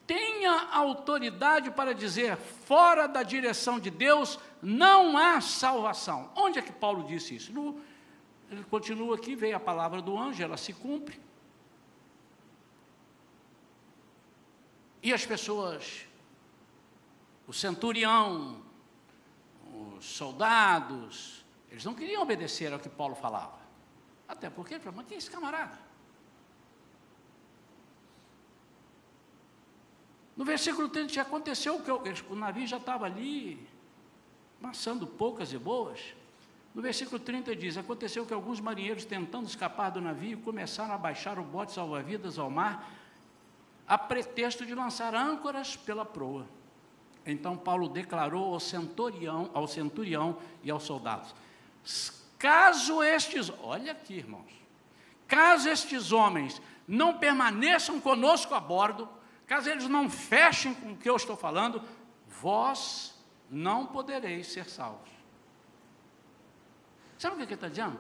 tenha autoridade para dizer, fora da direção de Deus não há salvação. Onde é que Paulo disse isso? No, ele continua aqui, veio a palavra do anjo, ela se cumpre. E as pessoas, o centurião, os soldados, eles não queriam obedecer ao que Paulo falava. Até porque ele falou, mas quem é esse camarada? No versículo 30 já aconteceu que o navio já estava ali, passando poucas e boas. No versículo 30 diz: Aconteceu que alguns marinheiros, tentando escapar do navio, começaram a baixar o bote salva-vidas ao mar, a pretexto de lançar âncoras pela proa. Então Paulo declarou ao centurião, ao centurião e aos soldados: Caso estes, olha aqui, irmãos, caso estes homens não permaneçam conosco a bordo, Caso eles não fechem com o que eu estou falando, vós não podereis ser salvos. Sabe o que ele está dizendo?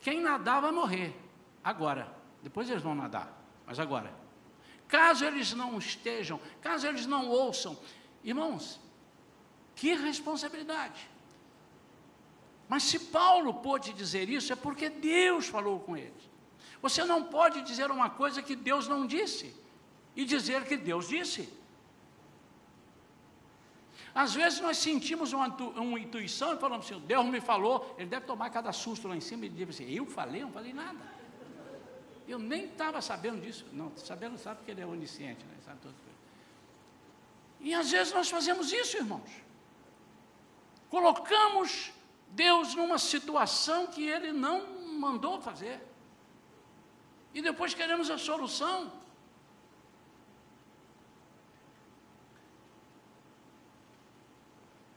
Quem nadar vai morrer. Agora. Depois eles vão nadar. Mas agora. Caso eles não estejam, caso eles não ouçam. Irmãos, que responsabilidade. Mas se Paulo pôde dizer isso, é porque Deus falou com eles. Você não pode dizer uma coisa que Deus não disse e dizer que Deus disse. Às vezes nós sentimos uma, uma intuição e falamos assim, Deus me falou, ele deve tomar cada susto lá em cima e dizer assim, eu falei, não falei nada. Eu nem estava sabendo disso. Não, sabendo sabe porque ele é onisciente, né? sabe. E às vezes nós fazemos isso, irmãos. Colocamos Deus numa situação que ele não mandou fazer. E depois queremos a solução.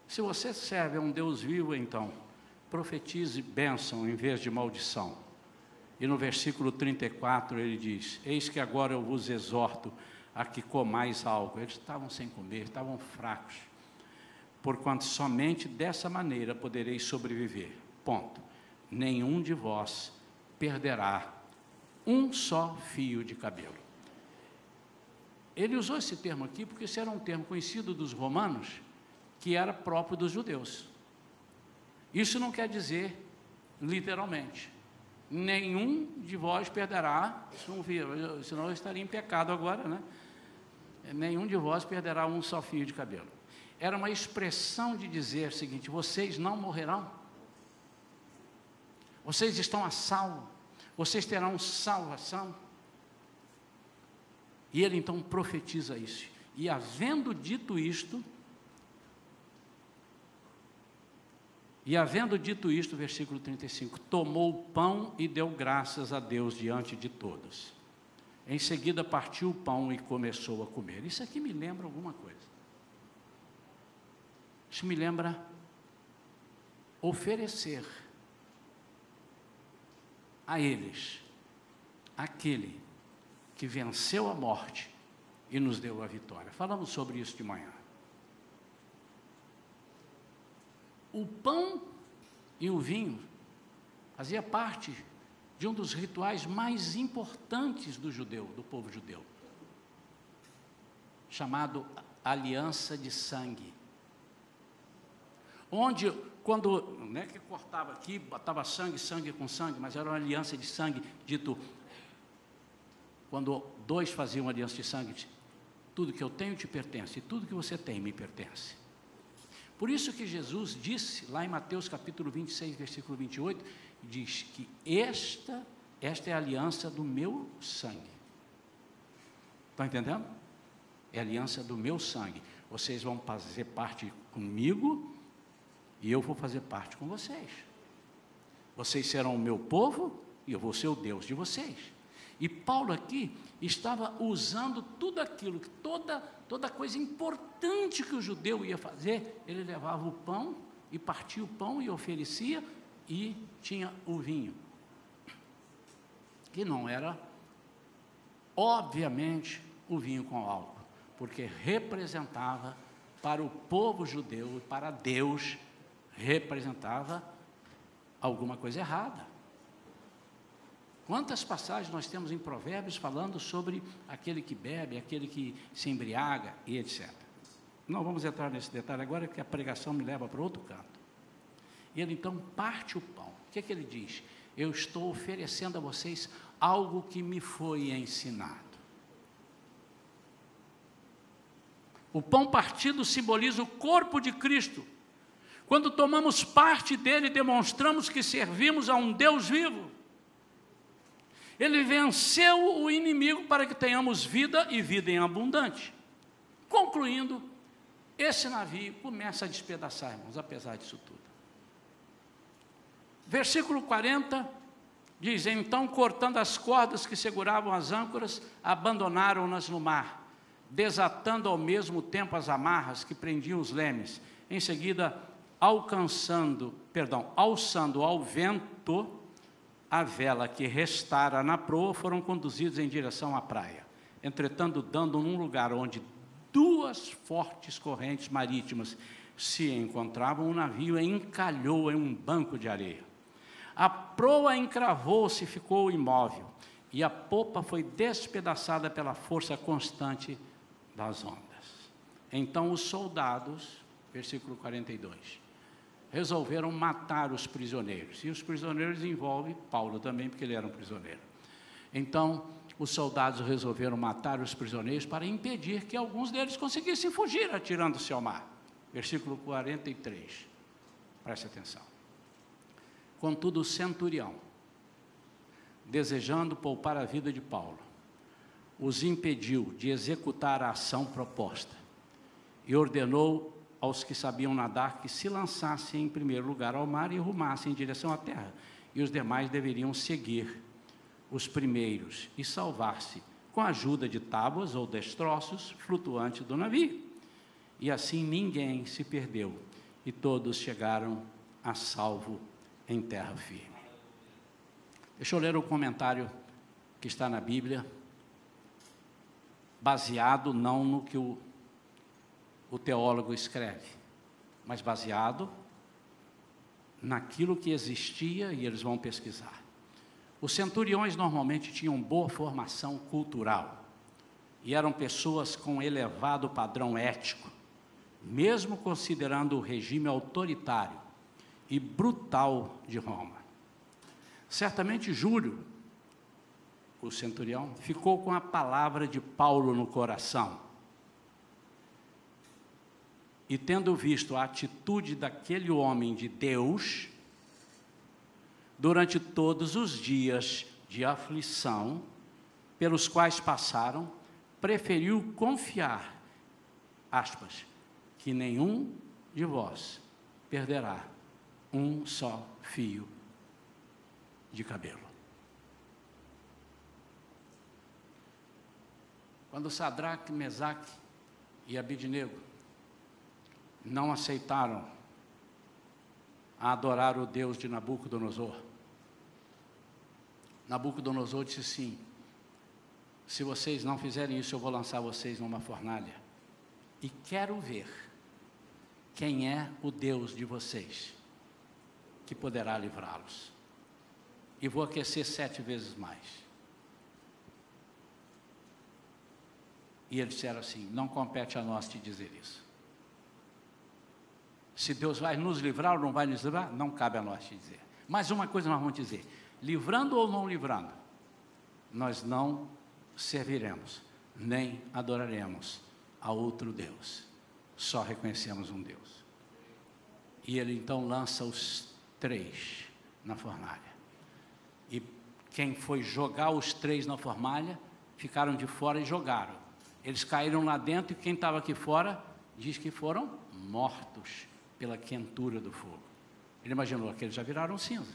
Se você serve a um Deus vivo, então, profetize bênção em vez de maldição. E no versículo 34 ele diz: Eis que agora eu vos exorto a que comais algo. Eles estavam sem comer, estavam fracos. Porquanto somente dessa maneira podereis sobreviver. Ponto. Nenhum de vós perderá um só fio de cabelo. Ele usou esse termo aqui porque esse era um termo conhecido dos romanos que era próprio dos judeus. Isso não quer dizer, literalmente, nenhum de vós perderá, senão eu estaria em pecado agora, né? Nenhum de vós perderá um só fio de cabelo. Era uma expressão de dizer o seguinte: vocês não morrerão, vocês estão a salvo, vocês terão salvação. E ele então profetiza isso. E havendo dito isto, E havendo dito isto, versículo 35, tomou o pão e deu graças a Deus diante de todos. Em seguida partiu o pão e começou a comer. Isso aqui me lembra alguma coisa. Isso me lembra oferecer a eles aquele que venceu a morte e nos deu a vitória. Falamos sobre isso de manhã. O pão e o vinho fazia parte de um dos rituais mais importantes do judeu, do povo judeu, chamado aliança de sangue. Onde, quando, não é que cortava aqui, botava sangue, sangue com sangue, mas era uma aliança de sangue, dito, quando dois faziam aliança de sangue, tudo que eu tenho te pertence, e tudo que você tem me pertence. Por isso que Jesus disse, lá em Mateus capítulo 26, versículo 28, diz que esta, esta é a aliança do meu sangue. Estão entendendo? É a aliança do meu sangue. Vocês vão fazer parte comigo e eu vou fazer parte com vocês. Vocês serão o meu povo e eu vou ser o Deus de vocês. E Paulo aqui estava usando tudo aquilo, toda, toda coisa importante que o judeu ia fazer, ele levava o pão e partia o pão e oferecia e tinha o vinho. Que não era, obviamente, o vinho com álcool, porque representava para o povo judeu e para Deus, representava alguma coisa errada. Quantas passagens nós temos em Provérbios falando sobre aquele que bebe, aquele que se embriaga e etc. Não vamos entrar nesse detalhe agora, que a pregação me leva para outro canto. E ele então parte o pão. O que, é que ele diz? Eu estou oferecendo a vocês algo que me foi ensinado. O pão partido simboliza o corpo de Cristo. Quando tomamos parte dele, demonstramos que servimos a um Deus vivo. Ele venceu o inimigo para que tenhamos vida e vida em abundante. Concluindo, esse navio começa a despedaçar, irmãos, apesar disso tudo. Versículo 40 diz: Então, cortando as cordas que seguravam as âncoras, abandonaram-nas no mar, desatando ao mesmo tempo as amarras que prendiam os lemes. Em seguida, alcançando, perdão, alçando ao vento, a vela que restara na proa foram conduzidos em direção à praia. Entretanto, dando num lugar onde duas fortes correntes marítimas se encontravam, o navio encalhou em um banco de areia. A proa encravou-se e ficou imóvel, e a popa foi despedaçada pela força constante das ondas. Então os soldados, versículo 42, resolveram matar os prisioneiros. E os prisioneiros envolvem Paulo também, porque ele era um prisioneiro. Então, os soldados resolveram matar os prisioneiros para impedir que alguns deles conseguissem fugir atirando-se ao mar. Versículo 43. Preste atenção. Contudo, o centurião, desejando poupar a vida de Paulo, os impediu de executar a ação proposta e ordenou aos que sabiam nadar que se lançassem em primeiro lugar ao mar e rumassem em direção à terra, e os demais deveriam seguir os primeiros e salvar-se com a ajuda de tábuas ou destroços flutuantes do navio. E assim ninguém se perdeu, e todos chegaram a salvo em terra firme. Deixa eu ler o comentário que está na Bíblia, baseado não no que o o teólogo escreve, mas baseado naquilo que existia e eles vão pesquisar. Os centuriões normalmente tinham boa formação cultural e eram pessoas com elevado padrão ético, mesmo considerando o regime autoritário e brutal de Roma. Certamente Júlio, o centurião, ficou com a palavra de Paulo no coração e tendo visto a atitude daquele homem de Deus, durante todos os dias de aflição pelos quais passaram, preferiu confiar, aspas, que nenhum de vós perderá um só fio de cabelo. Quando Sadraque, Mesaque e Abidnego não aceitaram adorar o Deus de Nabucodonosor. Nabucodonosor disse sim: se vocês não fizerem isso, eu vou lançar vocês numa fornalha. E quero ver quem é o Deus de vocês que poderá livrá-los. E vou aquecer sete vezes mais. E eles disseram assim: não compete a nós te dizer isso. Se Deus vai nos livrar ou não vai nos livrar, não cabe a nós te dizer. Mas uma coisa nós vamos dizer: livrando ou não livrando, nós não serviremos, nem adoraremos a outro Deus. Só reconhecemos um Deus. E ele então lança os três na fornalha. E quem foi jogar os três na fornalha, ficaram de fora e jogaram. Eles caíram lá dentro e quem estava aqui fora diz que foram mortos pela quentura do fogo. Ele imaginou que eles já viraram cinza.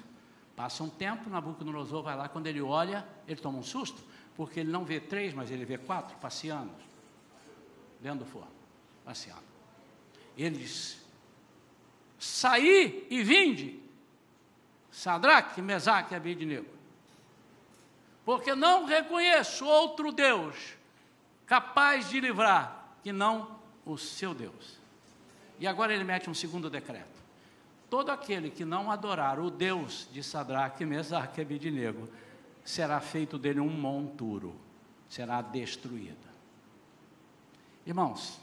Passa um tempo, Nabucodonosor vai lá, quando ele olha, ele toma um susto, porque ele não vê três, mas ele vê quatro passeando dentro do forno, passeando. Eles saí e vinde, Sadraque, Mesaque e Abednego, porque não reconheço outro Deus capaz de livrar que não o seu Deus. E agora ele mete um segundo decreto. Todo aquele que não adorar o Deus de Sadraque, Mesaque e Abednego, será feito dele um monturo, será destruído. Irmãos,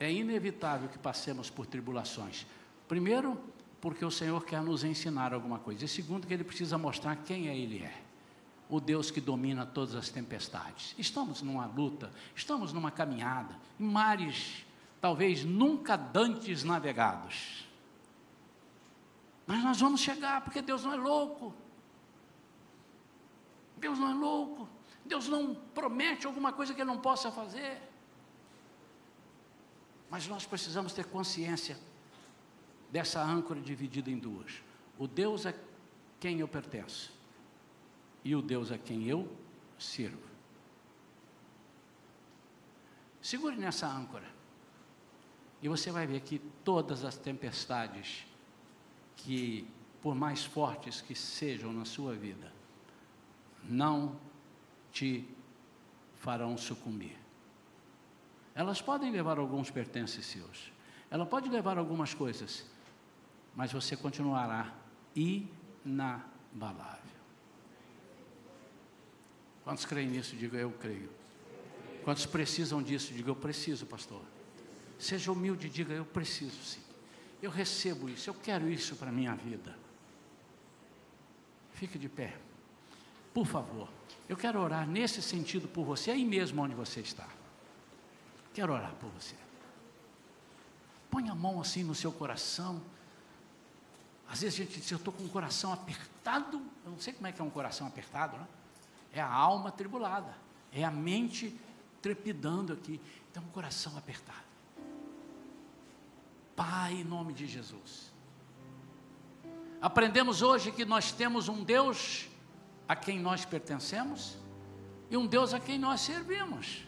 é inevitável que passemos por tribulações. Primeiro, porque o Senhor quer nos ensinar alguma coisa. E segundo, que Ele precisa mostrar quem é Ele é. O Deus que domina todas as tempestades. Estamos numa luta, estamos numa caminhada, em mares talvez nunca dantes navegados. Mas nós vamos chegar, porque Deus não é louco. Deus não é louco. Deus não promete alguma coisa que Ele não possa fazer. Mas nós precisamos ter consciência dessa âncora dividida em duas. O Deus a quem eu pertenço e o Deus a quem eu sirvo. Segure nessa âncora. E você vai ver que todas as tempestades que, por mais fortes que sejam na sua vida, não te farão sucumbir. Elas podem levar alguns pertences seus, ela pode levar algumas coisas, mas você continuará inabalável. Quantos creem nisso? Diga eu creio. Quantos precisam disso? Diga eu preciso, pastor. Seja humilde, diga eu preciso sim. Eu recebo isso, eu quero isso para a minha vida. Fique de pé. Por favor, eu quero orar nesse sentido por você, aí mesmo onde você está. Quero orar por você. Põe a mão assim no seu coração. Às vezes a gente diz, eu estou com o coração apertado. Eu não sei como é que é um coração apertado, né? É a alma tribulada. É a mente trepidando aqui. Então, um coração apertado. Pai, em nome de Jesus. Aprendemos hoje que nós temos um Deus a quem nós pertencemos e um Deus a quem nós servimos.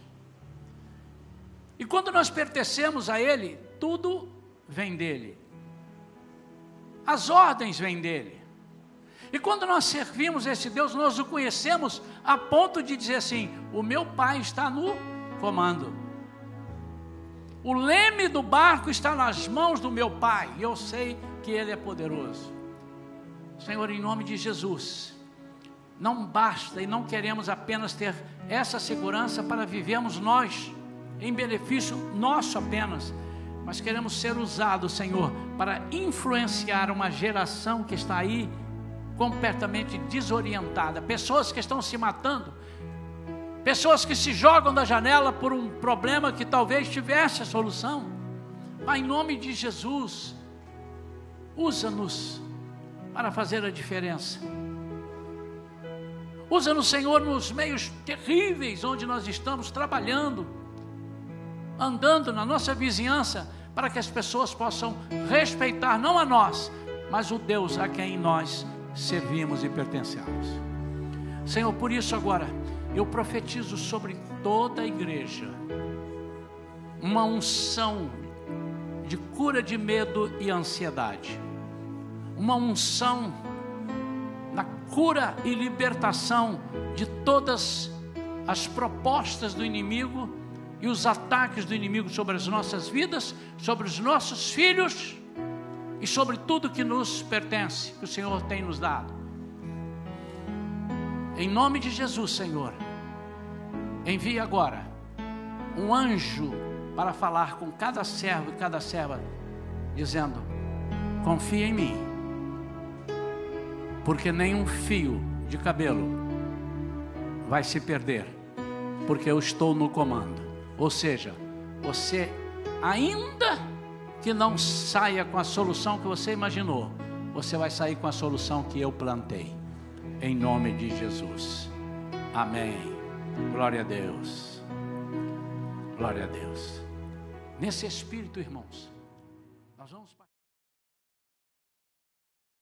E quando nós pertencemos a Ele, tudo vem dele. As ordens vêm dele. E quando nós servimos esse Deus, nós o conhecemos a ponto de dizer assim: o meu Pai está no comando. O leme do barco está nas mãos do meu Pai, e eu sei que Ele é poderoso. Senhor, em nome de Jesus, não basta e não queremos apenas ter essa segurança para vivermos nós, em benefício nosso apenas, mas queremos ser usados, Senhor, para influenciar uma geração que está aí completamente desorientada, pessoas que estão se matando, pessoas que se jogam da janela por um problema que talvez tivesse a solução. Pai, em nome de Jesus, usa-nos para fazer a diferença. Usa-nos, Senhor, nos meios terríveis onde nós estamos trabalhando, andando na nossa vizinhança, para que as pessoas possam respeitar não a nós, mas o Deus a quem nós servimos e pertencemos. Senhor, por isso agora eu profetizo sobre toda a igreja uma unção de cura de medo e ansiedade, uma unção na cura e libertação de todas as propostas do inimigo e os ataques do inimigo sobre as nossas vidas, sobre os nossos filhos e sobre tudo que nos pertence, que o Senhor tem nos dado. Em nome de Jesus, Senhor, envie agora um anjo para falar com cada servo e cada serva, dizendo: confia em mim porque nenhum fio de cabelo vai se perder, porque eu estou no comando. Ou seja, você ainda que não saia com a solução que você imaginou, você vai sair com a solução que eu plantei. Em nome de Jesus. Amém. Glória a Deus. Glória a Deus. Nesse espírito, irmãos,